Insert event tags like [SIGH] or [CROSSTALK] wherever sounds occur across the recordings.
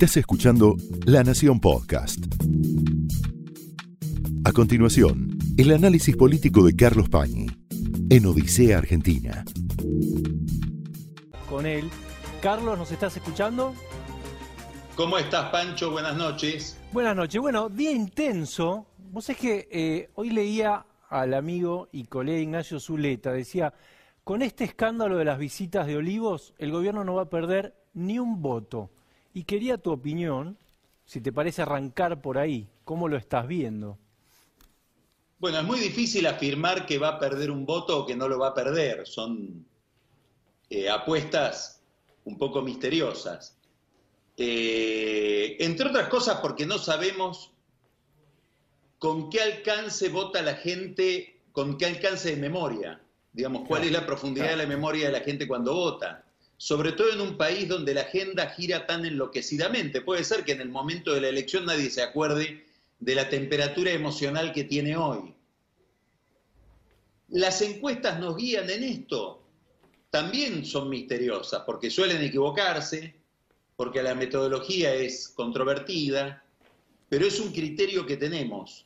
Estás escuchando La Nación Podcast. A continuación, el análisis político de Carlos Pañi en Odisea Argentina. Con él. Carlos, ¿nos estás escuchando? ¿Cómo estás, Pancho? Buenas noches. Buenas noches. Bueno, día intenso. Vos es que eh, hoy leía al amigo y colega Ignacio Zuleta, decía, con este escándalo de las visitas de Olivos, el gobierno no va a perder ni un voto. Y quería tu opinión, si te parece arrancar por ahí, ¿cómo lo estás viendo? Bueno, es muy difícil afirmar que va a perder un voto o que no lo va a perder. Son eh, apuestas un poco misteriosas. Eh, entre otras cosas porque no sabemos con qué alcance vota la gente, con qué alcance de memoria. Digamos, cuál es la profundidad de la memoria de la gente cuando vota sobre todo en un país donde la agenda gira tan enloquecidamente. Puede ser que en el momento de la elección nadie se acuerde de la temperatura emocional que tiene hoy. Las encuestas nos guían en esto. También son misteriosas porque suelen equivocarse, porque la metodología es controvertida, pero es un criterio que tenemos.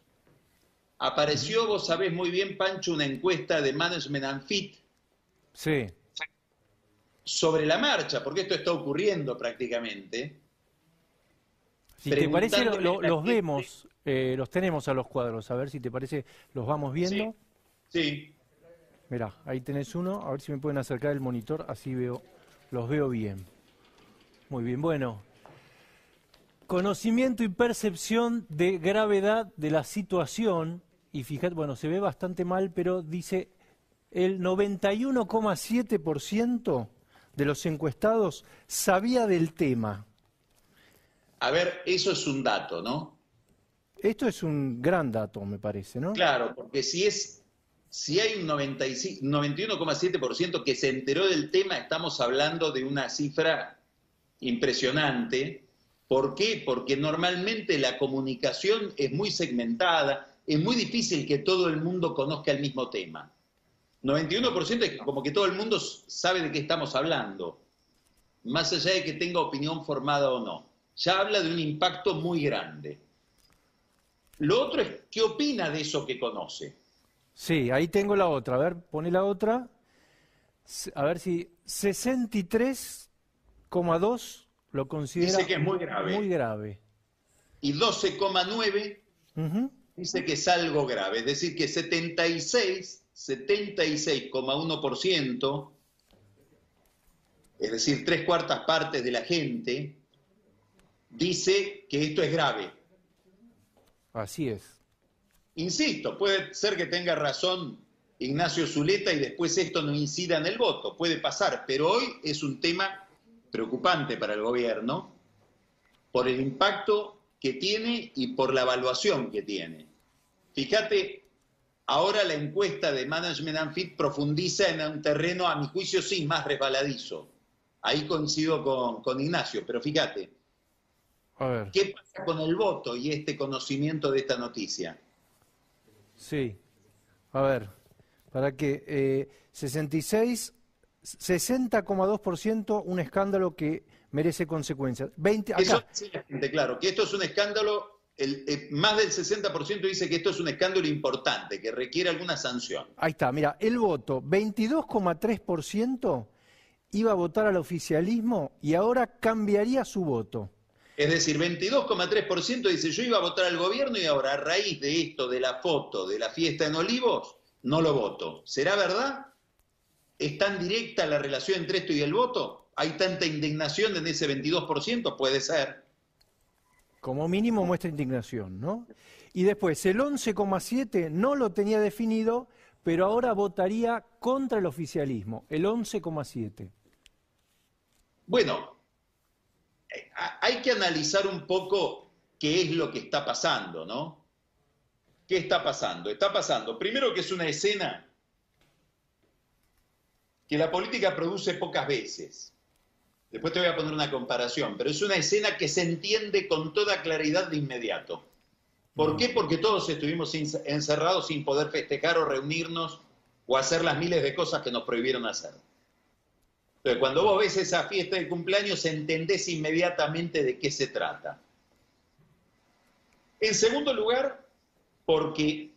Apareció, vos sabés muy bien, Pancho, una encuesta de Management and Fit. Sí sobre la marcha, porque esto está ocurriendo prácticamente. Si te parece, los vemos, eh, los tenemos a los cuadros, a ver si te parece, los vamos viendo. Sí. Mirá, ahí tenés uno, a ver si me pueden acercar el monitor, así veo, los veo bien. Muy bien, bueno. Conocimiento y percepción de gravedad de la situación, y fíjate, bueno, se ve bastante mal, pero dice el 91,7% de los encuestados sabía del tema. A ver, eso es un dato, ¿no? Esto es un gran dato, me parece, ¿no? Claro, porque si es si hay un 91,7% que se enteró del tema, estamos hablando de una cifra impresionante. ¿Por qué? Porque normalmente la comunicación es muy segmentada, es muy difícil que todo el mundo conozca el mismo tema. 91% es como que todo el mundo sabe de qué estamos hablando, más allá de que tenga opinión formada o no. Ya habla de un impacto muy grande. Lo otro es, ¿qué opina de eso que conoce? Sí, ahí tengo la otra. A ver, pone la otra. A ver si 63,2 lo considera dice que es muy grave. Muy grave. Y 12,9 dice que es algo grave. Es decir, que 76 76,1%, es decir, tres cuartas partes de la gente, dice que esto es grave. Así es. Insisto, puede ser que tenga razón Ignacio Zuleta y después esto no incida en el voto, puede pasar, pero hoy es un tema preocupante para el gobierno por el impacto que tiene y por la evaluación que tiene. Fíjate Ahora la encuesta de Management and Fit profundiza en un terreno, a mi juicio, sí, más resbaladizo. Ahí coincido con, Ignacio, pero fíjate, ¿qué pasa con el voto y este conocimiento de esta noticia? Sí, a ver, para que eh, 66, 60,2% un escándalo que merece consecuencias. 20, Eso, sí, claro, que esto es un escándalo el, eh, más del 60% dice que esto es un escándalo importante, que requiere alguna sanción. Ahí está, mira, el voto, 22,3% iba a votar al oficialismo y ahora cambiaría su voto. Es decir, 22,3% dice yo iba a votar al gobierno y ahora a raíz de esto, de la foto, de la fiesta en Olivos, no lo voto. ¿Será verdad? ¿Es tan directa la relación entre esto y el voto? ¿Hay tanta indignación en ese 22%? Puede ser como mínimo muestra indignación, ¿no? Y después, el 11,7 no lo tenía definido, pero ahora votaría contra el oficialismo, el 11,7. Bueno, eh, hay que analizar un poco qué es lo que está pasando, ¿no? ¿Qué está pasando? Está pasando, primero que es una escena que la política produce pocas veces. Después te voy a poner una comparación, pero es una escena que se entiende con toda claridad de inmediato. ¿Por qué? Porque todos estuvimos encerrados sin poder festejar o reunirnos o hacer las miles de cosas que nos prohibieron hacer. Entonces, cuando vos ves esa fiesta de cumpleaños, entendés inmediatamente de qué se trata. En segundo lugar, porque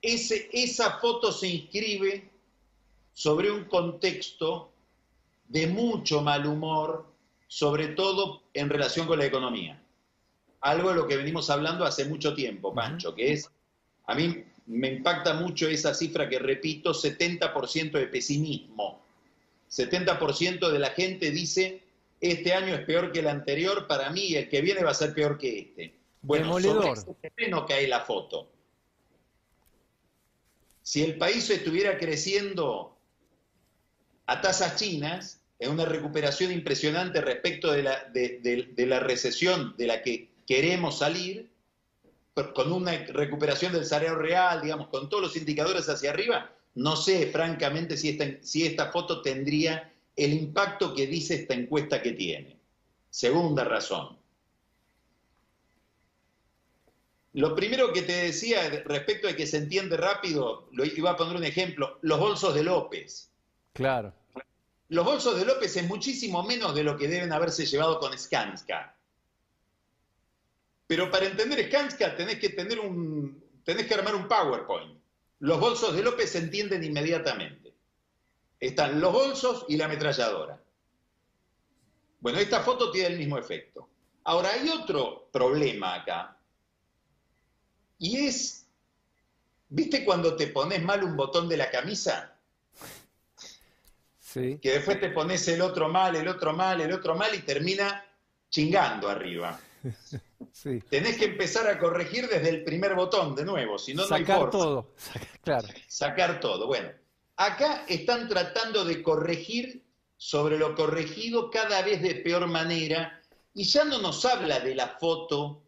ese, esa foto se inscribe sobre un contexto de mucho mal humor, sobre todo en relación con la economía. Algo de lo que venimos hablando hace mucho tiempo, Pancho, que es, a mí me impacta mucho esa cifra que repito, 70% de pesimismo. 70% de la gente dice, este año es peor que el anterior, para mí el que viene va a ser peor que este. Bueno, sobre ese terreno cae la foto. Si el país estuviera creciendo a tasas chinas, en una recuperación impresionante respecto de la, recesión de la que queremos salir, con una recuperación del salario real, digamos, con todos los indicadores hacia arriba, no sé francamente si esta, foto tendría el impacto que dice esta encuesta que tiene. Segunda razón. Lo primero que te decía respecto de que se entiende rápido, iba a poner un ejemplo, los bolsos de López. Claro. Los bolsos de López es muchísimo menos de lo que deben haberse llevado con Skanska. Pero para entender Skanska tenés que tener un, tenés que armar un PowerPoint. Los bolsos de López se entienden inmediatamente. Están los bolsos y la ametralladora. Bueno, esta foto tiene el mismo efecto. Ahora, hay otro problema acá. Y es, ¿viste cuando te pones mal un botón de la camisa? Sí. Que después te pones el otro mal, el otro mal, el otro mal y termina chingando arriba. [LAUGHS] Tenés que empezar a corregir desde el primer botón de nuevo, si no, no hay Sacar todo, claro. Sacar todo. Bueno, acá están tratando de corregir sobre lo corregido cada vez de peor manera y ya no nos habla de la foto,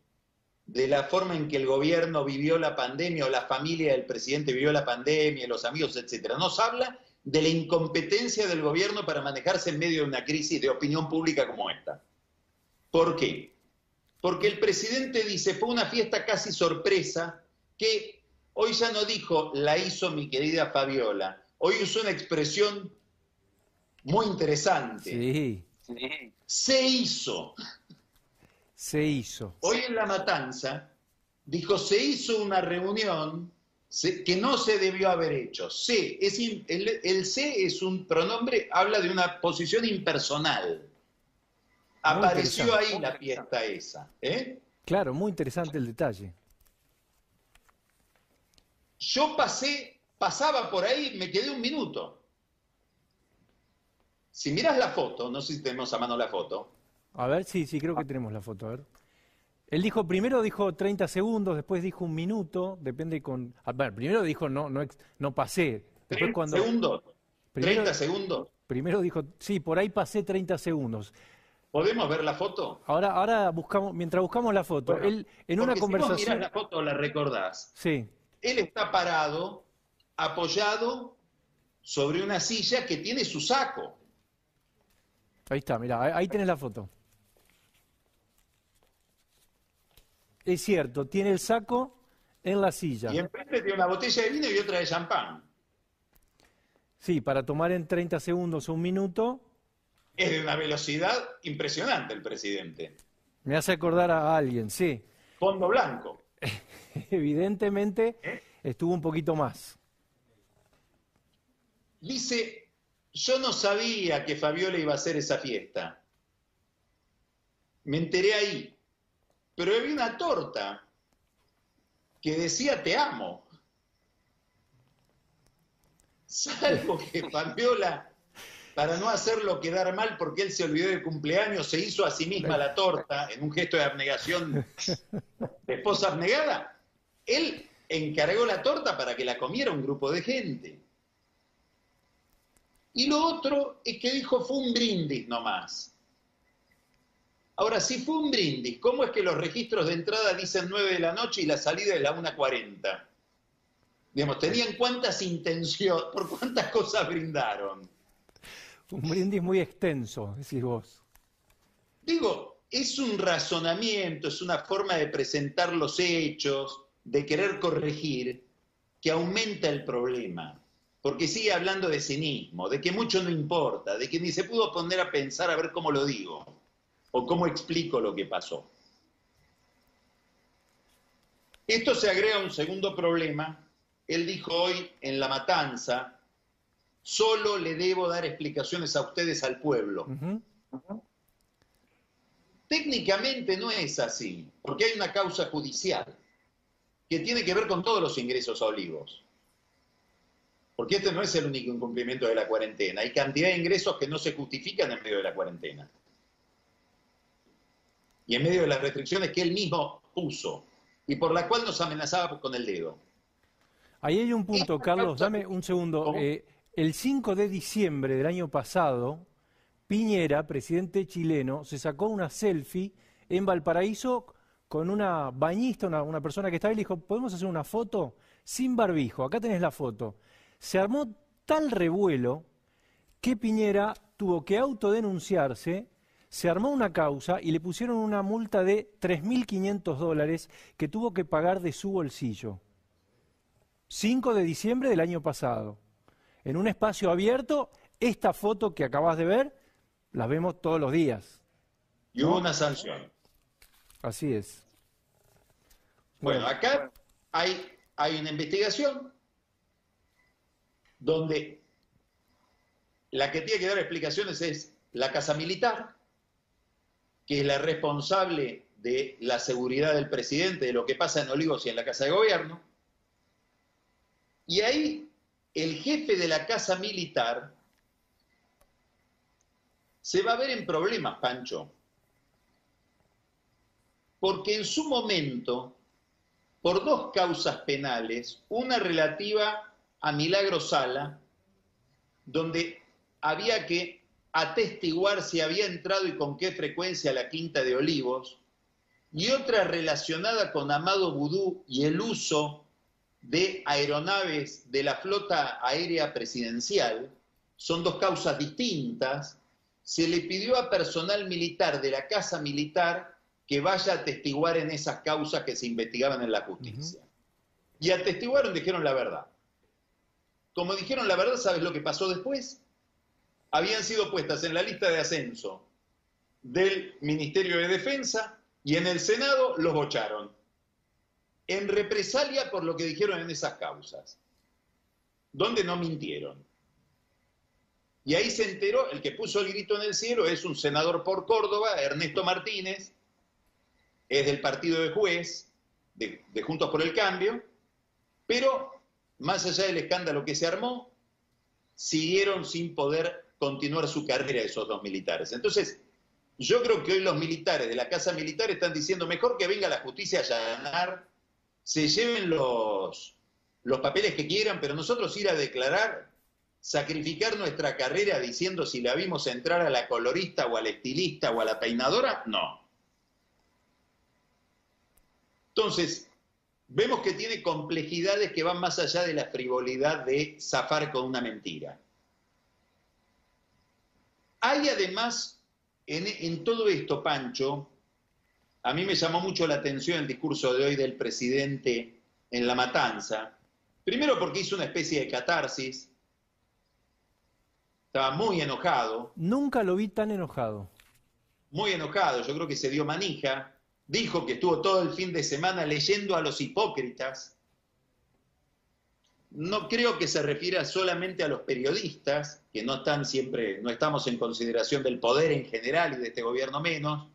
de la forma en que el gobierno vivió la pandemia o la familia del presidente vivió la pandemia, los amigos, etcétera. Nos habla de la incompetencia del gobierno para manejarse en medio de una crisis de opinión pública como esta. ¿Por qué? porque el presidente dice, fue una fiesta casi sorpresa, que hoy ya no dijo, la hizo mi querida Fabiola, hoy usó una expresión muy interesante. Sí. Se hizo. Se hizo. Hoy en La Matanza dijo, se hizo una reunión que no se debió haber hecho. Se, es, el, el se es un pronombre, habla de una posición impersonal. Apareció ahí la fiesta esa. ¿eh? Claro, muy interesante el detalle. Yo pasé, pasaba por ahí, me quedé un minuto. Si miras la foto, no sé si tenemos a mano la foto. A ver, sí, sí, creo que tenemos la foto. A ver. Él dijo, primero dijo 30 segundos, después dijo un minuto, depende con... Primero dijo no, no, no pasé. Después cuando... ¿Segundos? ¿30 segundos? Primero dijo, sí, por ahí pasé 30 segundos. ¿Podemos ver la foto? Ahora, ahora buscamos, mientras buscamos la foto, él en una conversación. Si vos la foto, la recordás. Sí. Él está parado, apoyado sobre una silla que tiene su saco. Ahí está, mira, ahí tenés la foto. Es cierto, tiene el saco en la silla. Y enfrente tiene una botella de vino y otra de champán. Sí, para tomar en 30 segundos o un minuto es de una velocidad impresionante el presidente. Me hace acordar a alguien, sí. Fondo blanco. [LAUGHS] Evidentemente ¿Eh? estuvo un poquito más. Dice, yo no sabía que Fabiola iba a hacer esa fiesta. Me enteré ahí. Pero había una torta que decía te amo. Salvo que [LAUGHS] Fabiola para no hacerlo quedar mal porque él se olvidó del cumpleaños, se hizo a sí misma la torta en un gesto de abnegación [LAUGHS] de esposa abnegada. Él encargó la torta para que la comiera un grupo de gente. Y lo otro es que dijo fue un brindis nomás. Ahora, si fue un brindis, ¿cómo es que los registros de entrada dicen 9 de la noche y la salida es la 1.40? Digamos, ¿tenían cuántas intenciones, por cuántas cosas brindaron? Un brindis muy extenso, decís vos. Digo, es un razonamiento, es una forma de presentar los hechos, de querer corregir, que aumenta el problema. porque sigue hablando de cinismo, de que mucho no importa, de que ni se pudo poner a pensar a ver cómo lo digo o cómo explico lo que pasó. Esto se agrega a un segundo problema. Él dijo hoy en la matanza, solo le debo dar explicaciones a ustedes al pueblo. Técnicamente no es así, porque hay una causa judicial que tiene que ver con todos los ingresos a Olivos. Porque este no es el único incumplimiento de la cuarentena. Hay cantidad de ingresos que no se justifican en medio de la cuarentena. Y en medio de las restricciones que él mismo puso y por la cual nos amenazaba con el dedo. Ahí hay un punto, Carlos, dame un segundo. Eh, el 5 de diciembre del año pasado, Piñera, presidente chileno, se sacó una selfie en Valparaíso con una bañista, una, persona que estaba y le dijo, ¿podemos hacer una foto sin barbijo? Acá tenés la foto. Se armó tal revuelo que Piñera tuvo que autodenunciarse, se armó una causa y le pusieron una multa de 3.500 dólares que tuvo que pagar de su bolsillo. 5 de diciembre del año pasado. En un espacio abierto, esta foto que acabas de ver, la vemos todos los días. Y hubo una sanción. Así es. Bueno, acá hay, hay una investigación donde la que tiene que dar explicaciones es la Casa Militar, que es la responsable de la seguridad del presidente, de lo que pasa en Olivos y en la Casa de Gobierno. Y ahí el jefe de la Casa Militar se va a ver en problemas, Pancho porque en su momento, por dos causas penales, una relativa a Milagro Sala, donde había que atestiguar si había entrado y con qué frecuencia a la Quinta de Olivos, y otra relacionada con Amado Vudú y el uso de aeronaves de la flota aérea presidencial, son dos causas distintas, se le pidió a personal militar de la Casa Militar que vaya a atestiguar en esas causas que se investigaban en la justicia. Y atestiguaron, dijeron la verdad. Como dijeron la verdad, ¿sabes lo que pasó después? Habían sido puestas en la lista de ascenso del Ministerio de Defensa y en el Senado los bocharon. En represalia por lo que dijeron en esas causas. Donde no mintieron. Y ahí se enteró, el que puso el grito en el cielo es un senador por Córdoba, Ernesto Martínez, es del partido de juez, de, Juntos por el Cambio, pero más allá del escándalo que se armó, siguieron sin poder continuar su carrera esos dos militares. Entonces, yo creo que hoy los militares de la Casa Militar están diciendo, mejor que venga la justicia a allanar, se lleven los, los papeles que quieran, pero nosotros ir a declarar, sacrificar nuestra carrera diciendo si la vimos entrar a la colorista o al estilista o a la peinadora, no. Entonces, vemos que tiene complejidades que van más allá de la frivolidad de zafar con una mentira. Hay además en, todo esto, Pancho, a mí me llamó mucho la atención el discurso de hoy del presidente en La Matanza, primero porque hizo una especie de catarsis, estaba muy enojado. Nunca lo vi tan enojado. Muy enojado, yo creo que se dio manija, dijo que estuvo todo el fin de semana leyendo a los hipócritas. No creo que se refiera solamente a los periodistas, que no están siempre, no estamos en consideración del poder en general y de este gobierno menos,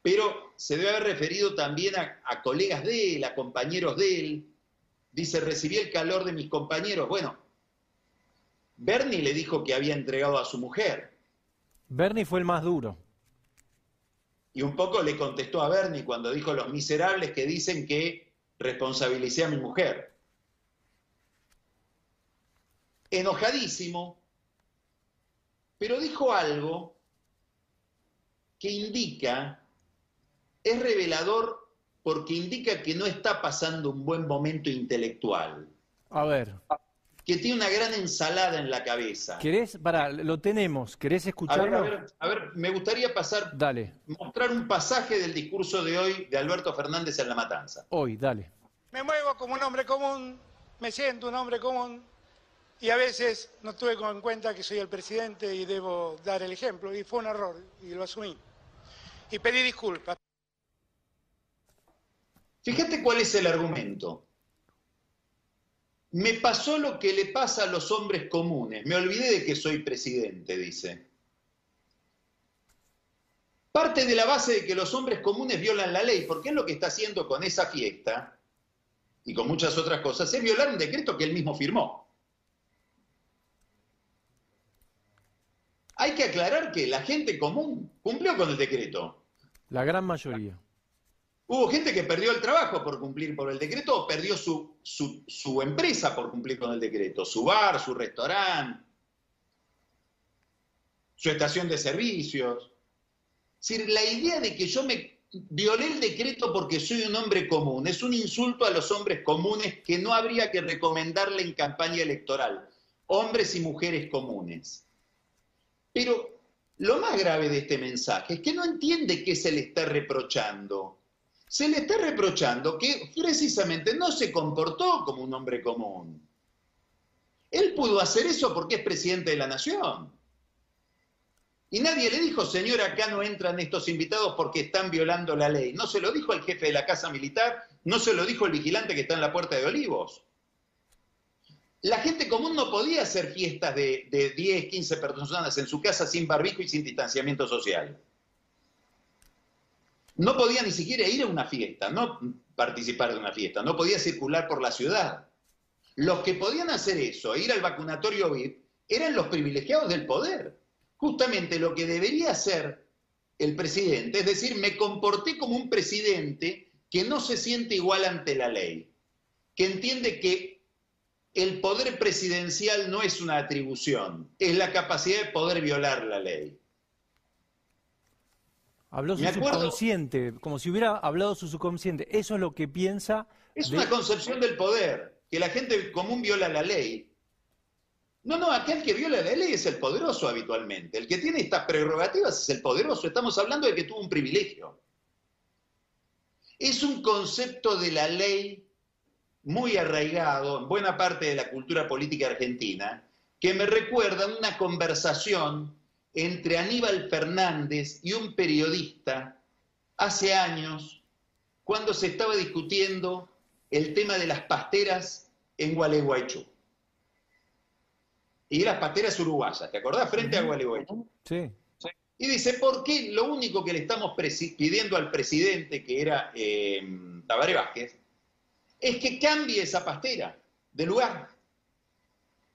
pero se debe haber referido también a, a colegas de él, a compañeros de él. Dice, recibí el calor de mis compañeros. Bueno, Bernie le dijo que había entregado a su mujer. Bernie fue el más duro. Y un poco le contestó a Bernie cuando dijo los miserables que dicen que responsabilicé a mi mujer. Enojadísimo, pero dijo algo que indica, es revelador porque indica que no está pasando un buen momento intelectual. A ver que tiene una gran ensalada en la cabeza. ¿Querés? Para, lo tenemos. ¿Querés escucharlo? A ver, a ver, me gustaría pasar, dale. mostrar un pasaje del discurso de hoy de Alberto Fernández en La Matanza. Hoy, dale. Me muevo como un hombre común, me siento un hombre común, y a veces no tuve en cuenta que soy el presidente y debo dar el ejemplo, y fue un error, y lo asumí. Y pedí disculpas. Fíjate cuál es el argumento. Me pasó lo que le pasa a los hombres comunes. Me olvidé de que soy presidente, dice. Parte de la base de que los hombres comunes violan la ley, porque es lo que está haciendo con esa fiesta y con muchas otras cosas, es violar un decreto que él mismo firmó. Hay que aclarar que la gente común cumplió con el decreto. La gran mayoría. Hubo gente que perdió el trabajo por cumplir por el decreto o perdió su, su, empresa por cumplir con el decreto, su bar, su restaurante, su estación de servicios. Es decir, la idea de que yo me violé el decreto porque soy un hombre común es un insulto a los hombres comunes que no habría que recomendarle en campaña electoral. Hombres y mujeres comunes. Pero lo más grave de este mensaje es que no entiende qué se le está reprochando. Se le está reprochando que precisamente no se comportó como un hombre común. Él pudo hacer eso porque es presidente de la nación. Y nadie le dijo, señor, acá no entran estos invitados porque están violando la ley. No se lo dijo el jefe de la Casa Militar, no se lo dijo el vigilante que está en la Puerta de Olivos. La gente común no podía hacer fiestas de, 10, 15 personas en su casa sin barbijo y sin distanciamiento social. No podía ni siquiera ir a una fiesta, no participar de una fiesta, no podía circular por la ciudad. Los que podían hacer eso, ir al vacunatorio VIP, eran los privilegiados del poder. Justamente lo que debería hacer el presidente, es decir, me comporté como un presidente que no se siente igual ante la ley, que entiende que el poder presidencial no es una atribución, es la capacidad de poder violar la ley. Habló su subconsciente, como si hubiera hablado su subconsciente. Eso es lo que piensa. Es una concepción del poder, que la gente común viola la ley. No, no, aquel que viola la ley es el poderoso habitualmente. El que tiene estas prerrogativas es el poderoso. Estamos hablando de que tuvo un privilegio. Es un concepto de la ley muy arraigado en buena parte de la cultura política argentina, que me recuerda una conversación entre Aníbal Fernández y un periodista hace años, cuando se estaba discutiendo el tema de las pasteras en Gualeguaychú. Y las pasteras uruguayas, ¿te acordás? Frente a Gualeguaychú. Sí. Y dice, ¿por qué lo único que le estamos pidiendo al presidente, que era eh, Tabaré Vázquez, es que cambie esa pastera de lugar.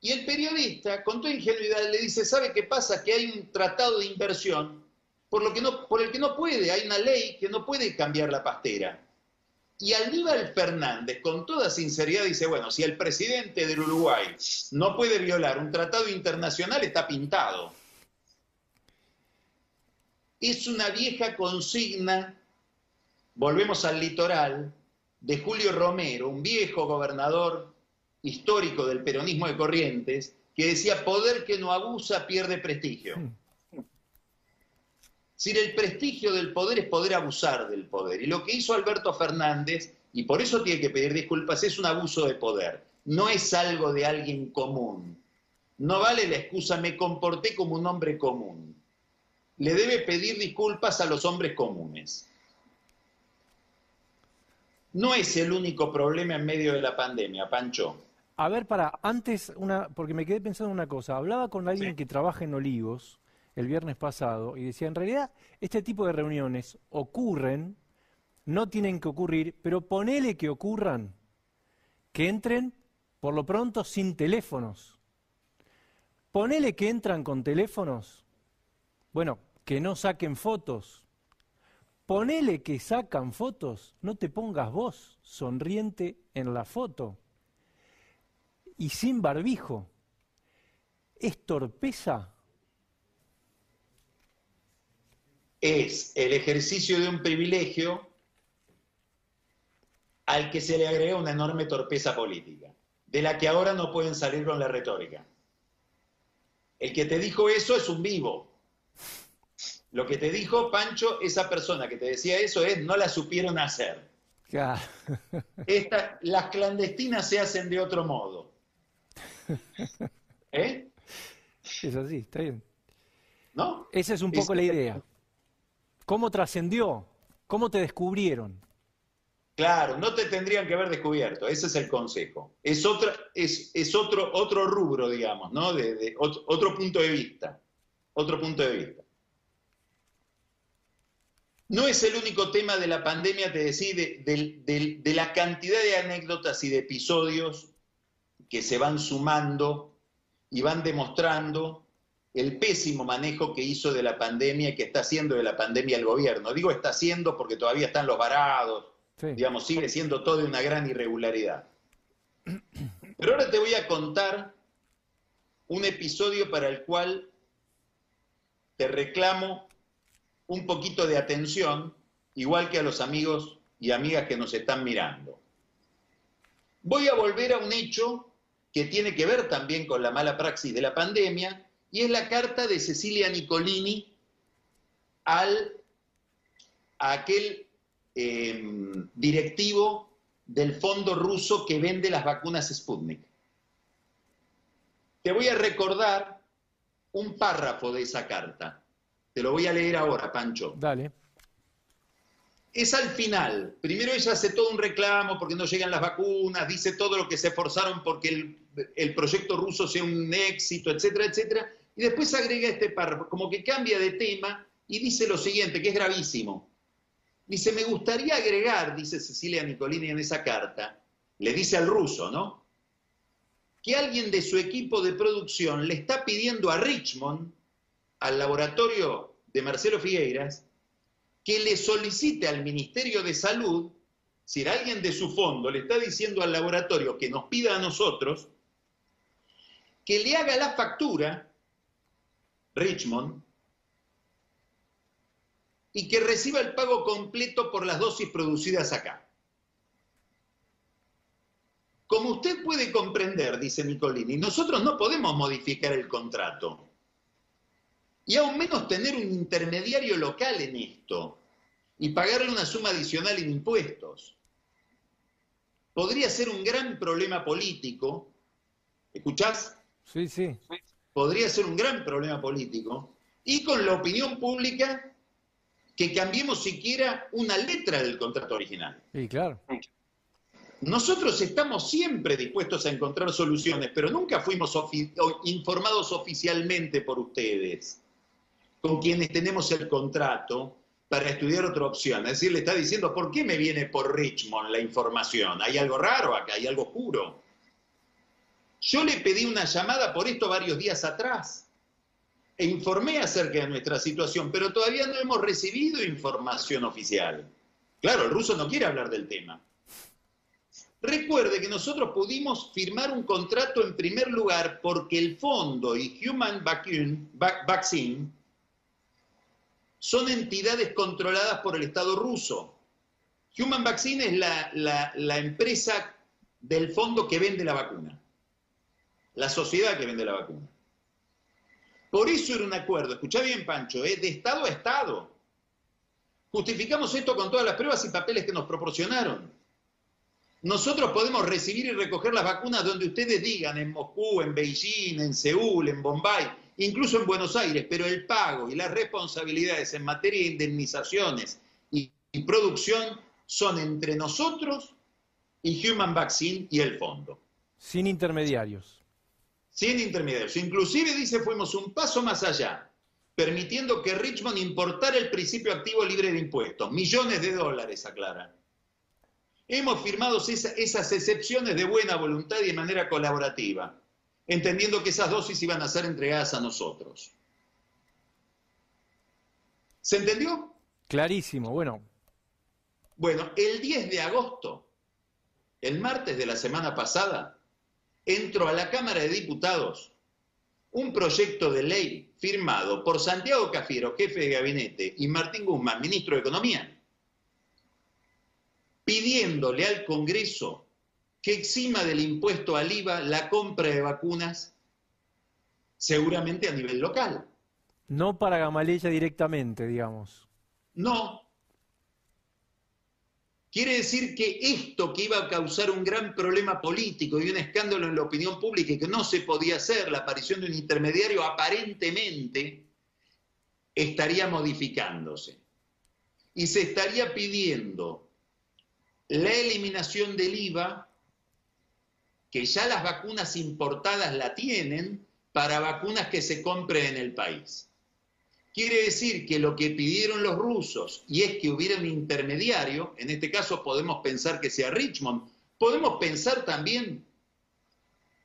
Y el periodista, con toda ingenuidad, le dice, ¿sabe qué pasa? Que hay un tratado de inversión por, lo que no, por el que no puede, hay una ley que no puede cambiar la pastera. Y Aníbal Fernández, con toda sinceridad, dice, bueno, si el presidente del Uruguay no puede violar un tratado internacional, está pintado. Es una vieja consigna, volvemos al litoral, de Julio Romero, un viejo gobernador histórico del peronismo de Corrientes, que decía, poder que no abusa pierde prestigio. Si el prestigio del poder es poder abusar del poder. Y lo que hizo Alberto Fernández, y por eso tiene que pedir disculpas, es un abuso de poder. No es algo de alguien común. No vale la excusa, me comporté como un hombre común. Le debe pedir disculpas a los hombres comunes no es el único problema en medio de la pandemia, Pancho. A ver, para, antes, una, porque me quedé pensando en una cosa. Hablaba con alguien que trabaja en Olivos el viernes pasado y decía, en realidad, este tipo de reuniones ocurren, no tienen que ocurrir, pero ponele que ocurran, que entren, por lo pronto, sin teléfonos. Ponele que entran con teléfonos, bueno, que no saquen fotos, Ponele que sacan fotos, no te pongas vos sonriente en la foto y sin barbijo. ¿Es torpeza? Es el ejercicio de un privilegio al que se le agrega una enorme torpeza política, de la que ahora no pueden salir con la retórica. El que te dijo eso es un vivo, lo que te dijo Pancho, esa persona que te decía eso es no la supieron hacer. las clandestinas se hacen de otro modo. [LAUGHS] ¿Eh? Es así, está bien. ¿No? Esa es un poco la idea. ¿Cómo trascendió? ¿Cómo te descubrieron? Claro, no te tendrían que haber descubierto, ese es el consejo. Es, otra, es, es otro, otro rubro, digamos, ¿no? De, otro, otro punto de vista. Otro punto de vista. No es el único tema de la pandemia, te decía, de, de, la cantidad de anécdotas y de episodios que se van sumando y van demostrando el pésimo manejo que hizo de la pandemia y que está haciendo de la pandemia el gobierno. Digo está haciendo porque todavía están los varados, digamos, sigue siendo todo de una gran irregularidad. Pero ahora te voy a contar un episodio para el cual te reclamo un poquito de atención, igual que a los amigos y amigas que nos están mirando. Voy a volver a un hecho que tiene que ver también con la mala praxis de la pandemia, y es la carta de Cecilia Nicolini al, a aquel em, directivo del fondo ruso que vende las vacunas Sputnik. Te voy a recordar un párrafo de esa carta. Te lo voy a leer ahora, Pancho. Dale. Es al final. Primero ella hace todo un reclamo porque no llegan las vacunas, dice todo lo que se esforzaron porque el, el proyecto ruso sea un éxito, etcétera, etcétera. Y después agrega este párrafo, como que cambia de tema y dice lo siguiente, que es gravísimo. Dice, me gustaría agregar, dice Cecilia Nicolini en esa carta, le dice al ruso, ¿no? Que alguien de su equipo de producción le está pidiendo a Richmond al laboratorio de Marcelo Figueiras que le solicite al Ministerio de Salud, si alguien de su fondo le está diciendo al laboratorio que nos pida a nosotros, que le haga la factura, Richmond, y que reciba el pago completo por las dosis producidas acá. Como usted puede comprender, dice Nicolini, nosotros no podemos modificar el contrato y aún menos tener un intermediario local en esto y pagarle una suma adicional en impuestos. Podría ser un gran problema político. ¿Escuchás? Sí, sí. Podría ser un gran problema político. Y con la opinión pública que cambiemos siquiera una letra del contrato original. Sí, claro. Nosotros estamos siempre dispuestos a encontrar soluciones, pero nunca fuimos informados oficialmente por ustedes con quienes tenemos el contrato para estudiar otra opción. Es decir, le está diciendo, ¿por qué me viene por Richmond la información? ¿Hay algo raro acá? ¿Hay algo oscuro? Yo le pedí una llamada por esto varios días atrás e informé acerca de nuestra situación, pero todavía no hemos recibido información oficial. Claro, el ruso no quiere hablar del tema. Recuerde que nosotros pudimos firmar un contrato en primer lugar porque el fondo y Human Vaccine son entidades controladas por el Estado ruso. Human Vaccine es la, empresa del fondo que vende la vacuna, la sociedad que vende la vacuna. Por eso era un acuerdo, escucha bien Pancho, ¿eh? de Estado a Estado. Justificamos esto con todas las pruebas y papeles que nos proporcionaron. Nosotros podemos recibir y recoger las vacunas donde ustedes digan, en Moscú, en Beijing, en Seúl, en Bombay, incluso en Buenos Aires, pero el pago y las responsabilidades en materia de indemnizaciones y, producción son entre nosotros y Human Vaccine y el fondo. Sin intermediarios. Sin intermediarios. Inclusive, dice, fuimos un paso más allá, permitiendo que Richmond importara el principio activo libre de impuestos. Millones de dólares, aclara. Hemos firmado esas excepciones de buena voluntad y de manera colaborativa entendiendo que esas dosis iban a ser entregadas a nosotros. ¿Se entendió? Clarísimo, bueno. Bueno, el 10 de agosto, el martes de la semana pasada, entró a la Cámara de Diputados un proyecto de ley firmado por Santiago Cafiero, jefe de gabinete, y Martín Guzmán, ministro de Economía, pidiéndole al Congreso que exima del impuesto al IVA la compra de vacunas, seguramente a nivel local. No para Gamaleya directamente, digamos. No. Quiere decir que esto que iba a causar un gran problema político y un escándalo en la opinión pública y que no se podía hacer, la aparición de un intermediario, aparentemente estaría modificándose. Y se estaría pidiendo la eliminación del IVA, que ya las vacunas importadas la tienen, para vacunas que se compren en el país. Quiere decir que lo que pidieron los rusos, y es que hubiera un intermediario, en este caso podemos pensar que sea Richmond, podemos pensar también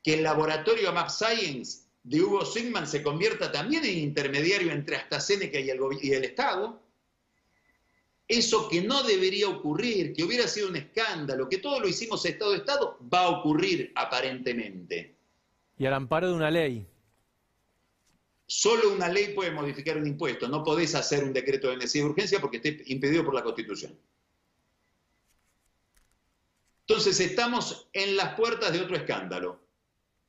que el laboratorio Map Science de Hugo Sigman se convierta también en intermediario entre AstraZeneca y el, y el Estado. Eso que no debería ocurrir, que hubiera sido un escándalo, que todo lo hicimos Estado de Estado, va a ocurrir aparentemente. Y al amparo de una ley. Solo una ley puede modificar un impuesto, no podés hacer un decreto de necesidad de urgencia porque esté impedido por la Constitución. Entonces estamos en las puertas de otro escándalo,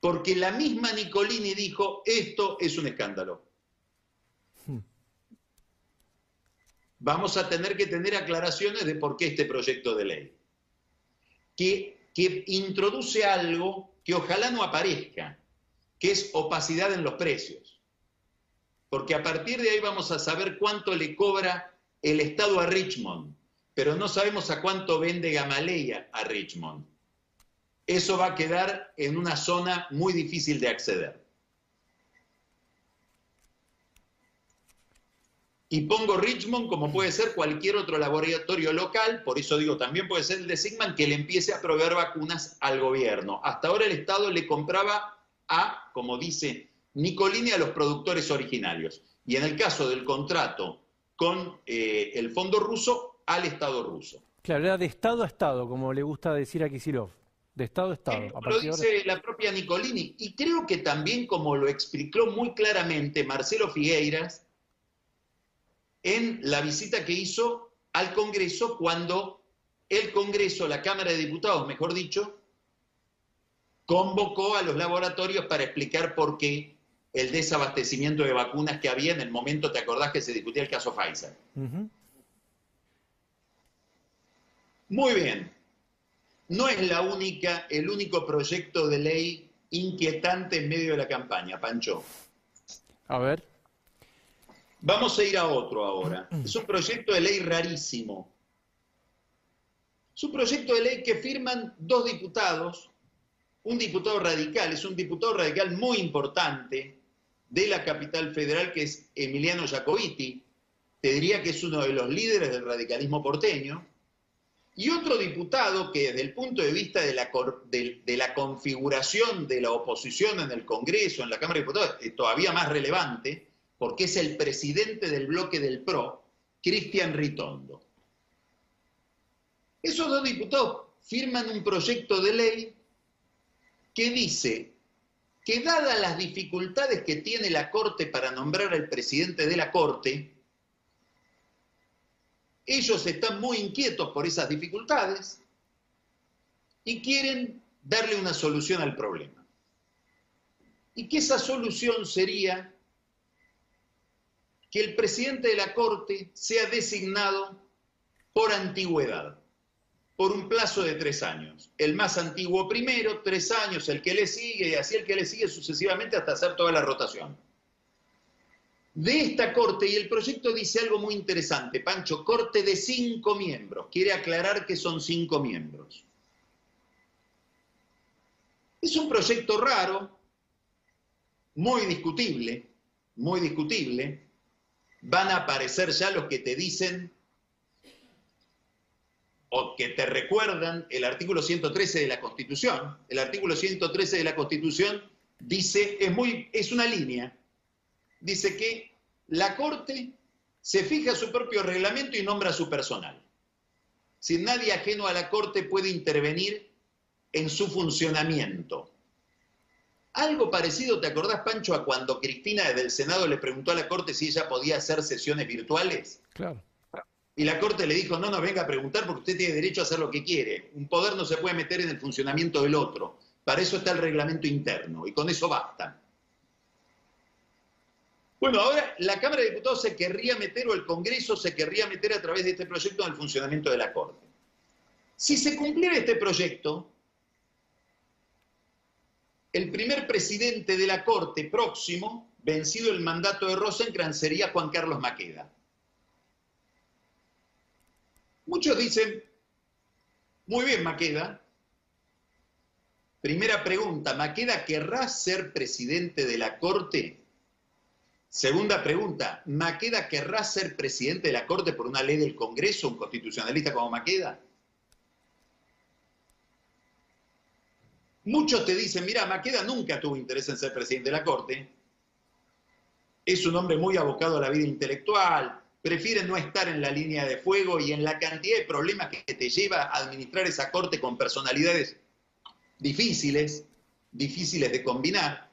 porque la misma Nicolini dijo, esto es un escándalo. Vamos a tener que tener aclaraciones de por qué este proyecto de ley, que, introduce algo que ojalá no aparezca, que es opacidad en los precios porque a partir de ahí vamos a saber cuánto le cobra el Estado a Richmond, pero no sabemos a cuánto vende Gamaleya a Richmond. Eso va a quedar en una zona muy difícil de acceder. Y pongo Richmond como puede ser cualquier otro laboratorio local, por eso digo, también puede ser el de Sigman, que le empiece a proveer vacunas al gobierno. Hasta ahora el Estado le compraba a, como dice Nicolini a los productores originarios. Y en el caso del contrato con eh, el fondo ruso, al Estado ruso. Claro, era de Estado a Estado, como le gusta decir a Kisilov. De Estado a Estado. lo dice la propia Nicolini. Y creo que también, como lo explicó muy claramente Marcelo Figueiras, en la visita que hizo al Congreso cuando el Congreso, la Cámara de Diputados, mejor dicho, convocó a los laboratorios para explicar por qué el desabastecimiento de vacunas que había en el momento, ¿te acordás que se discutía el caso Pfizer? Muy bien. No es la única, el único proyecto de ley inquietante en medio de la campaña, Pancho. A ver. Vamos a ir a otro ahora. Es un proyecto de ley rarísimo. Es un proyecto de ley que firman dos diputados, un diputado radical, es un diputado radical muy importante, de la capital federal, que es Emiliano Jacobiti, te diría que es uno de los líderes del radicalismo porteño, y otro diputado que desde el punto de vista de la, de, la configuración de la oposición en el Congreso, en la Cámara de Diputados, es todavía más relevante, porque es el presidente del bloque del PRO, Cristian Ritondo. Esos dos diputados firman un proyecto de ley que dice que dadas las dificultades que tiene la Corte para nombrar al presidente de la Corte, ellos están muy inquietos por esas dificultades y quieren darle una solución al problema. Y que esa solución sería que el presidente de la Corte sea designado por antigüedad por un plazo de tres años. El más antiguo primero, tres años, el que le sigue, y así el que le sigue sucesivamente hasta hacer toda la rotación. De esta corte, y el proyecto dice algo muy interesante, Pancho, corte de cinco miembros, quiere aclarar que son cinco miembros. Es un proyecto raro, muy discutible, muy discutible. Van a aparecer ya los que te dicen o que te recuerdan el artículo 113 de la Constitución. El artículo 113 de la Constitución dice, es, muy, es una línea, dice que la Corte se fija su propio reglamento y nombra a su personal. Sin nadie ajeno a la Corte puede intervenir en su funcionamiento. Algo parecido, ¿te acordás, Pancho, a cuando Cristina del Senado le preguntó a la Corte si ella podía hacer sesiones virtuales? Claro. Y la Corte le dijo, no nos venga a preguntar porque usted tiene derecho a hacer lo que quiere. Un poder no se puede meter en el funcionamiento del otro. Para eso está el reglamento interno y con eso basta. Bueno, ahora la Cámara de Diputados se querría meter o el Congreso se querría meter a través de este proyecto en el funcionamiento de la Corte. Si se cumpliera este proyecto, el primer presidente de la Corte próximo, vencido el mandato de Rosenkrantz, sería Juan Carlos Maqueda. Muchos dicen, muy bien Maqueda. Primera pregunta, ¿Maqueda querrá ser presidente de la Corte? Segunda pregunta, ¿Maqueda querrá ser presidente de la Corte por una ley del Congreso, un constitucionalista como Maqueda? Muchos te dicen, mira, Maqueda nunca tuvo interés en ser presidente de la Corte, es un hombre muy abocado a la vida intelectual, prefiere no estar en la línea de fuego y en la cantidad de problemas que te lleva a administrar esa Corte con personalidades difíciles, difíciles de combinar,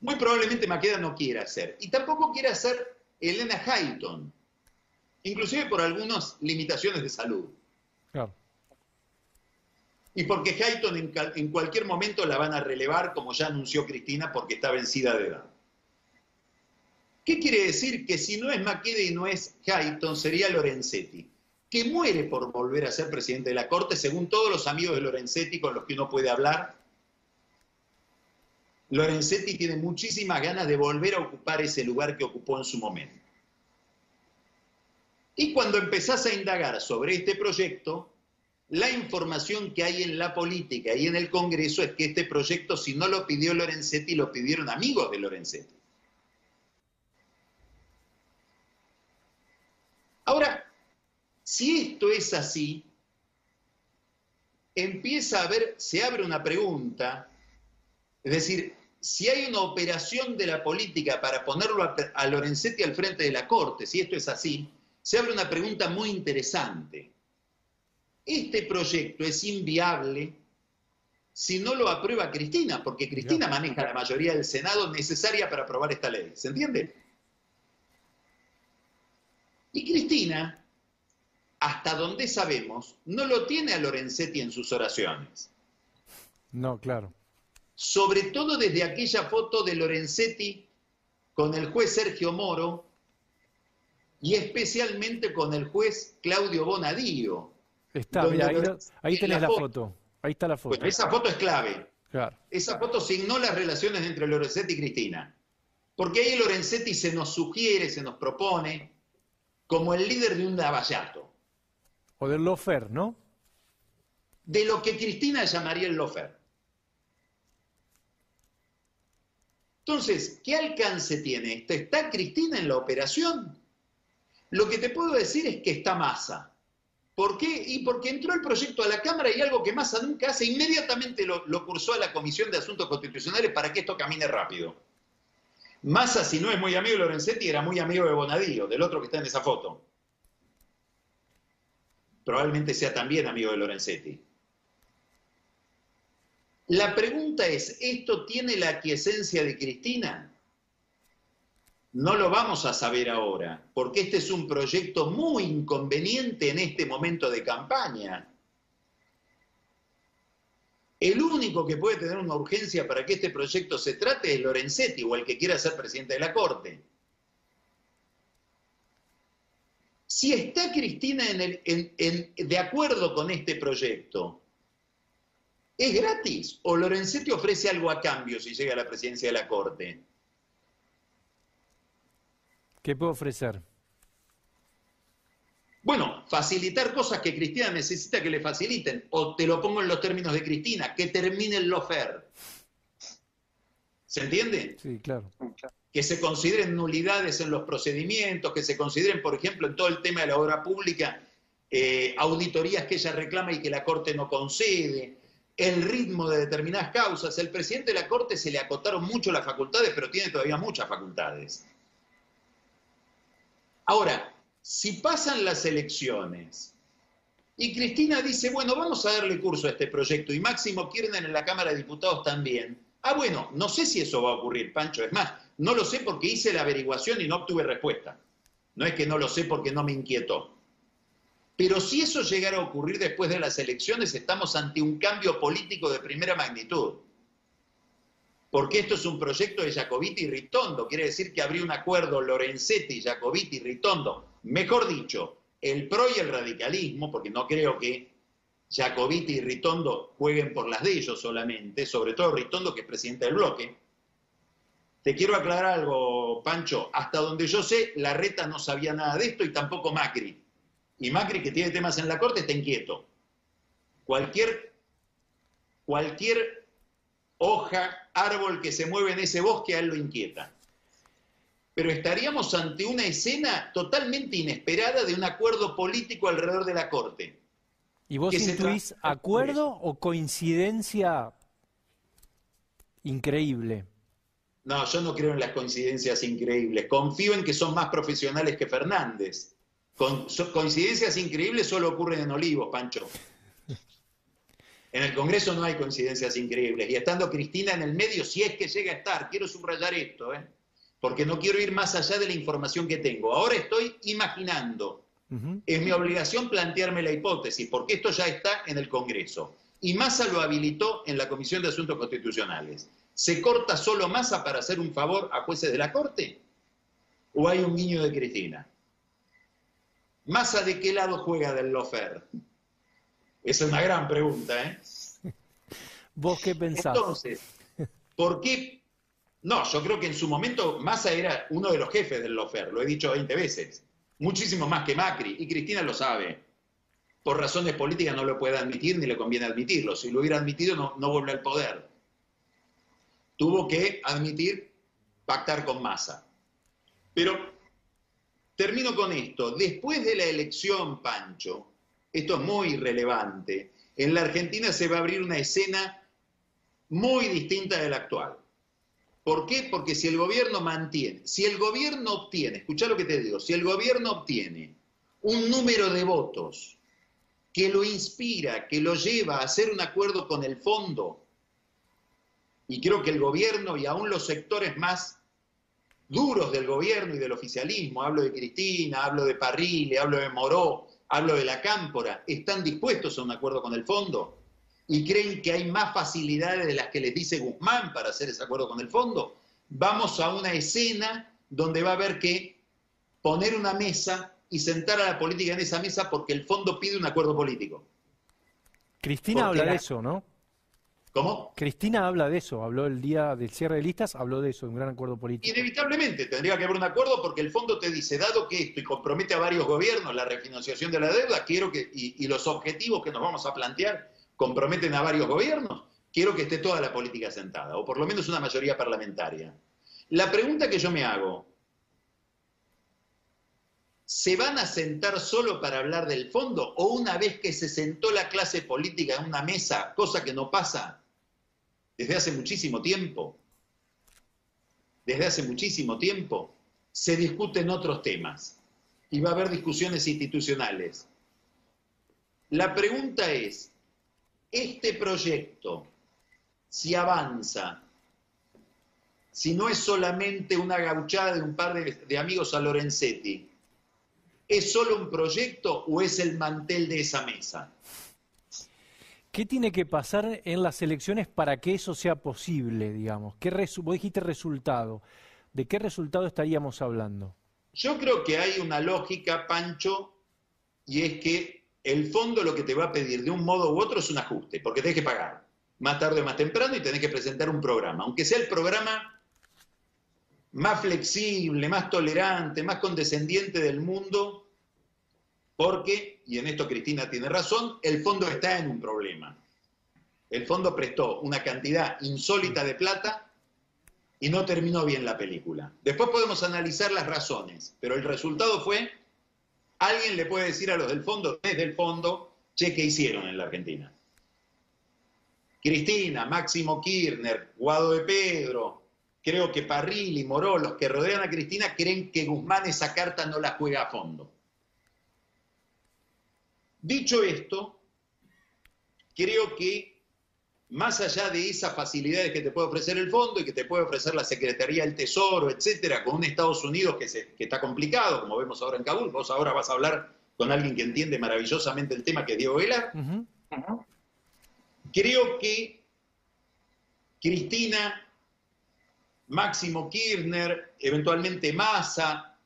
muy probablemente Maqueda no quiera hacer. Y tampoco quiere hacer Elena Hayton, inclusive por algunas limitaciones de salud. Y porque Hayton en, cualquier momento la van a relevar, como ya anunció Cristina, porque está vencida de edad. ¿Qué quiere decir? Que si no es Maqueda y no es Hayton, sería Lorenzetti, que muere por volver a ser presidente de la Corte, según todos los amigos de Lorenzetti con los que uno puede hablar. Lorenzetti tiene muchísimas ganas de volver a ocupar ese lugar que ocupó en su momento. Y cuando empezás a indagar sobre este proyecto, la información que hay en la política y en el Congreso es que este proyecto, si no lo pidió Lorenzetti, lo pidieron amigos de Lorenzetti. Ahora, si esto es así, empieza a ver, se abre una pregunta, es decir, si hay una operación de la política para ponerlo a, a Lorenzetti al frente de la Corte, si esto es así, se abre una pregunta muy interesante. Este proyecto es inviable si no lo aprueba Cristina, porque Cristina maneja la mayoría del Senado necesaria para aprobar esta ley. ¿Se entiende? Y Cristina, hasta donde sabemos, no lo tiene a Lorenzetti en sus oraciones. No, claro. Sobre todo desde aquella foto de Lorenzetti con el juez Sergio Moro y especialmente con el juez Claudio Bonadío, Está, ahí, tenés la, foto. Ahí está la foto. esa foto es clave. Esa foto signó las relaciones entre Lorenzetti y Cristina. Porque ahí Lorenzetti se nos sugiere, se nos propone como el líder de un lavallato. O del lofer, ¿no? De lo que Cristina llamaría el lofer. Entonces, ¿qué alcance tiene esto? ¿Está Cristina en la operación? Lo que te puedo decir es que está masa. ¿Por qué? Y porque entró el proyecto a la Cámara y algo que Massa nunca hace, inmediatamente lo, cursó a la Comisión de Asuntos Constitucionales para que esto camine rápido. Massa, si no es muy amigo de Lorenzetti, era muy amigo de Bonadío, del otro que está en esa foto. Probablemente sea también amigo de Lorenzetti. La pregunta es, ¿esto tiene la aquiescencia de Cristina? No lo vamos a saber ahora, porque este es un proyecto muy inconveniente en este momento de campaña. El único que puede tener una urgencia para que este proyecto se trate es Lorenzetti o el que quiera ser presidente de la Corte. Si está Cristina de acuerdo con este proyecto, ¿es gratis o Lorenzetti ofrece algo a cambio si llega a la presidencia de la Corte? ¿Qué puede ofrecer? Bueno, facilitar cosas que Cristina necesita que le faciliten. O te lo pongo en los términos de Cristina, que termine el lofer. ¿Se entiende? Sí, claro. Que se consideren nulidades en los procedimientos, que se consideren, por ejemplo, en todo el tema de la obra pública, eh, auditorías que ella reclama y que la Corte no concede, el ritmo de determinadas causas. El presidente de la Corte se le acotaron mucho las facultades, pero tiene todavía muchas facultades. Ahora, si pasan las elecciones y Cristina dice, bueno, vamos a darle curso a este proyecto y Máximo Kirchner en la Cámara de Diputados también. Ah, bueno, no sé si eso va a ocurrir, Pancho. Es más, no lo sé porque hice la averiguación y no obtuve respuesta. No es que no lo sé porque no me inquietó. Pero si eso llegara a ocurrir después de las elecciones, estamos ante un cambio político de primera magnitud porque esto es un proyecto de Jacobiti y Ritondo, quiere decir que habría un acuerdo Lorenzetti, Jacobiti y Ritondo, mejor dicho, el PRO y el radicalismo, porque no creo que Jacobiti y Ritondo jueguen por las de ellos solamente, sobre todo Ritondo, que es presidente del bloque. Te quiero aclarar algo, Pancho. Hasta donde yo sé, la reta no sabía nada de esto y tampoco Macri. Y Macri, que tiene temas en la corte, está inquieto. Cualquier, cualquier hoja, árbol que se mueve en ese bosque, a él lo inquieta. Pero estaríamos ante una escena totalmente inesperada de un acuerdo político alrededor de la corte. ¿Y vos intuís acuerdo o coincidencia increíble? No, yo no creo en las coincidencias increíbles. Confío en que son más profesionales que Fernández. Con, coincidencias increíbles solo ocurren en Olivos, Pancho. En el Congreso no hay coincidencias increíbles. Y estando Cristina en el medio, si es que llega a estar, quiero subrayar esto, ¿eh? porque no quiero ir más allá de la información que tengo. Ahora estoy imaginando. Es mi obligación plantearme la hipótesis, porque esto ya está en el Congreso. Y Massa lo habilitó en la Comisión de Asuntos Constitucionales. ¿Se corta solo Massa para hacer un favor a jueces de la Corte? ¿O hay un guiño de Cristina? ¿Massa de qué lado juega del lofer? Esa es una gran pregunta, ¿eh? ¿Vos qué pensás? Entonces, ¿por qué? No, yo creo que en su momento Massa era uno de los jefes del lofer, lo he dicho 20 veces, muchísimo más que Macri, y Cristina lo sabe. Por razones políticas no lo puede admitir ni le conviene admitirlo. Si lo hubiera admitido no, no vuelve al poder. Tuvo que admitir pactar con Massa. Pero termino con esto. Después de la elección, Pancho, esto es muy relevante, en la Argentina se va a abrir una escena muy distinta de la actual. ¿Por qué? Porque si el gobierno mantiene, si el gobierno obtiene, escucha lo que te digo, si el gobierno obtiene un número de votos que lo inspira, que lo lleva a hacer un acuerdo con el fondo, y creo que el gobierno y aún los sectores más duros del gobierno y del oficialismo, hablo de Cristina, hablo de Parrile, hablo de Moró, hablo de la Cámpora, están dispuestos a un acuerdo con el fondo y creen que hay más facilidades de las que les dice Guzmán para hacer ese acuerdo con el fondo, vamos a una escena donde va a haber que poner una mesa y sentar a la política en esa mesa porque el fondo pide un acuerdo político. Cristina habla de eso, ¿no? ¿Cómo? Cristina habla de eso, habló el día del cierre de listas, habló de eso, de un gran acuerdo político. Inevitablemente tendría que haber un acuerdo porque el fondo te dice, dado que esto y compromete a varios gobiernos la refinanciación de la deuda, quiero que, y, los objetivos que nos vamos a plantear comprometen a varios gobiernos, quiero que esté toda la política sentada, o por lo menos una mayoría parlamentaria. La pregunta que yo me hago, ¿se van a sentar solo para hablar del fondo o una vez que se sentó la clase política en una mesa, cosa que no pasa, desde hace muchísimo tiempo, desde hace muchísimo tiempo, se discuten otros temas y va a haber discusiones institucionales. La pregunta es, ¿este proyecto, si avanza, si no es solamente una gauchada de un par de, de amigos a Lorenzetti, ¿es solo un proyecto o es el mantel de esa mesa? ¿Qué tiene que pasar en las elecciones para que eso sea posible, digamos? ¿Qué vos dijiste resultado. ¿De qué resultado estaríamos hablando? Yo creo que hay una lógica, Pancho, y es que el fondo lo que te va a pedir de un modo u otro es un ajuste, porque tenés que pagar más tarde o más temprano y tenés que presentar un programa. Aunque sea el programa más flexible, más tolerante, más condescendiente del mundo, porque, y en esto Cristina tiene razón, el fondo está en un problema. El fondo prestó una cantidad insólita de plata y no terminó bien la película. Después podemos analizar las razones, pero el resultado fue, alguien le puede decir a los del fondo, desde el fondo, che, ¿qué hicieron en la Argentina? Cristina, Máximo Kirchner, Guado de Pedro, creo que Parril y Moró, los que rodean a Cristina, creen que Guzmán esa carta no la juega a fondo. Dicho esto, creo que más allá de esas facilidades que te puede ofrecer el fondo y que te puede ofrecer la Secretaría del Tesoro, etcétera, con un Estados Unidos que, está complicado, como vemos ahora en Kabul, vos ahora vas a hablar con alguien que entiende maravillosamente el tema, que es Diego Velar. Creo que Cristina, Máximo Kirchner, eventualmente Massa,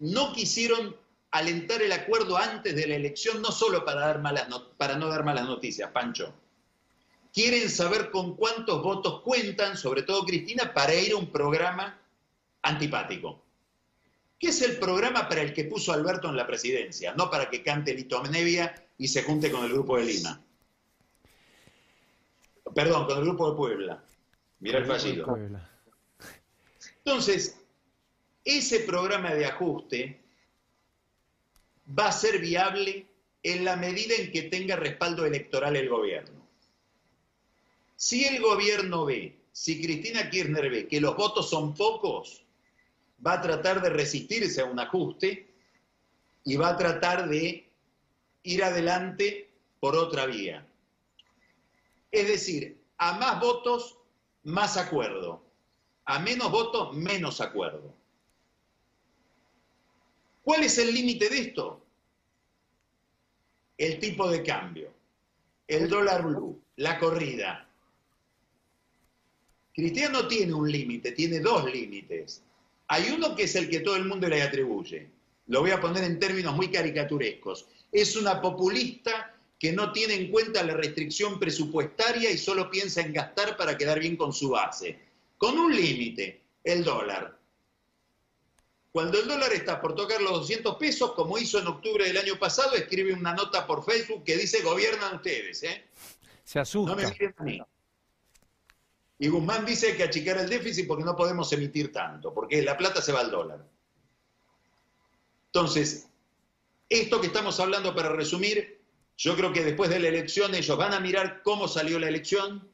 no quisieron alentar el acuerdo antes de la elección, no solo para, dar malas para no dar malas noticias, Pancho. Quieren saber con cuántos votos cuentan, sobre todo Cristina, para ir a un programa antipático. ¿Qué es el programa para el que puso Alberto en la presidencia? No para que cante Lito Nevia y se junte con el grupo de Lima. Perdón, con el grupo de Puebla. Mira el fallido. Entonces, ese programa de ajuste va a ser viable en la medida en que tenga respaldo electoral el gobierno. Si el gobierno ve, si Cristina Kirchner ve que los votos son pocos, va a tratar de resistirse a un ajuste y va a tratar de ir adelante por otra vía. Es decir, a más votos, más acuerdo. A menos votos, menos acuerdo. ¿Cuál es el límite de esto? El tipo de cambio, el dólar blue, la corrida. Cristiano tiene un límite, tiene dos límites. Hay uno que es el que todo el mundo le atribuye. Lo voy a poner en términos muy caricaturescos. Es una populista que no tiene en cuenta la restricción presupuestaria y solo piensa en gastar para quedar bien con su base. Con un límite, el dólar. Cuando el dólar está por tocar los 200 pesos, como hizo en octubre del año pasado, escribe una nota por Facebook que dice gobiernan ustedes. ¿eh? Se asusta. No me miren a mí. Y Guzmán dice que achicar el déficit porque no podemos emitir tanto, porque la plata se va al dólar. Entonces, esto que estamos hablando para resumir, yo creo que después de la elección ellos van a mirar cómo salió la elección,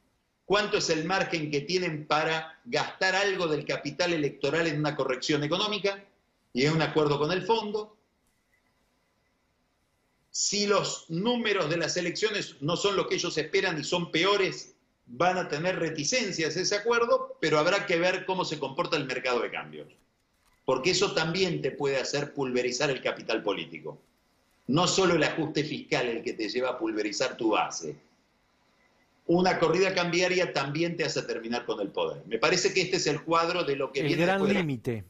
cuánto es el margen que tienen para gastar algo del capital electoral en una corrección económica y en un acuerdo con el fondo. Si los números de las elecciones no son lo que ellos esperan y son peores, van a tener reticencias a ese acuerdo, pero habrá que ver cómo se comporta el mercado de cambios. Porque eso también te puede hacer pulverizar el capital político. No solo el ajuste fiscal el que te lleva a pulverizar tu base, una corrida cambiaria también te hace terminar con el poder. Me parece que este es el cuadro de lo que el viene. Gran límite.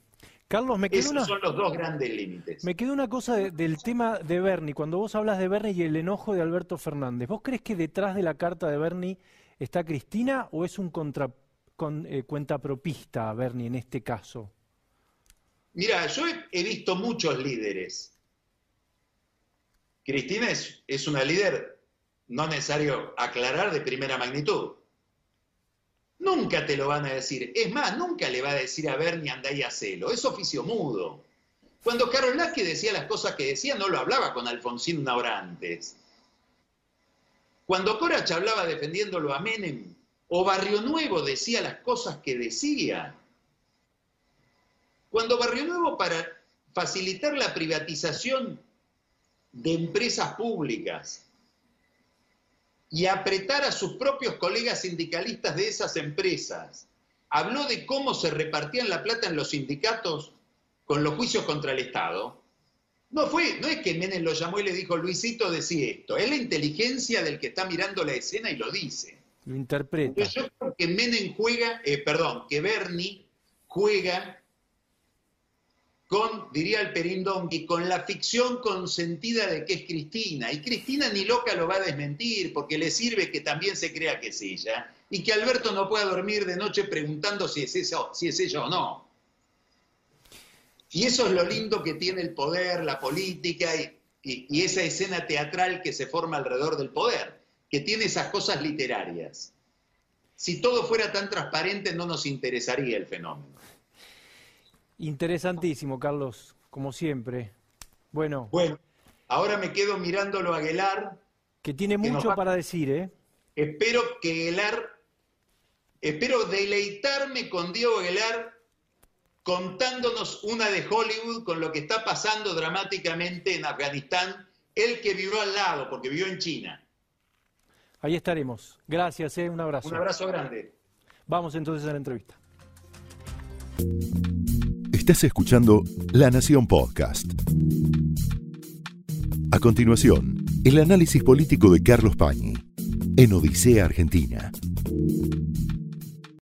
Carlos, me quedó Esos son los dos grandes límites. Me quedó una cosa del tema de Bernie. Cuando vos hablas de Bernie y el enojo de Alberto Fernández, ¿vos crees que detrás de la carta de Bernie está Cristina o es un contra, con, eh, cuentapropista Bernie en este caso? Mira, yo he, visto muchos líderes. Cristina es, es una líder no necesario aclarar de primera magnitud. Nunca te lo van a decir. Es más, nunca le va a decir a Bernie anda y hacelo. Es oficio mudo. Cuando Carol Lasky decía las cosas que decía, no lo hablaba con Alfonsín una hora antes. Cuando Corach hablaba defendiéndolo a Menem, o Barrio Nuevo decía las cosas que decía. Cuando Barrio Nuevo, para facilitar la privatización de empresas públicas, y apretar a sus propios colegas sindicalistas de esas empresas. Habló de cómo se repartían la plata en los sindicatos con los juicios contra el Estado. No fue, no es que Menem lo llamó y le dijo, Luisito, decía esto. Es la inteligencia del que está mirando la escena y lo dice. Lo interpreta. yo creo que Menem juega, eh, perdón, que Bernie juega con, diría el Perindonqui, con la ficción consentida de que es Cristina. Y Cristina ni loca lo va a desmentir, porque le sirve que también se crea que es ella. Y que Alberto no pueda dormir de noche preguntando si es, si es ella o no. Y eso es lo lindo que tiene el poder, la política y esa escena teatral que se forma alrededor del poder, que tiene esas cosas literarias. Si todo fuera tan transparente no nos interesaría el fenómeno. Interesantísimo, Carlos, como siempre. Bueno. Bueno, ahora me quedo mirándolo a Aguilar. Que tiene mucho para decir, ¿eh? Espero que Aguilar, espero deleitarme con Diego Aguilar contándonos una de Hollywood con lo que está pasando dramáticamente en Afganistán, él que vivió al lado, porque vivió en China. Ahí estaremos. Gracias, ¿eh? un abrazo. Un abrazo grande. Vamos entonces a la entrevista. Estás escuchando La Nación Podcast. A continuación, el análisis político de Carlos Pañi en Odisea Argentina.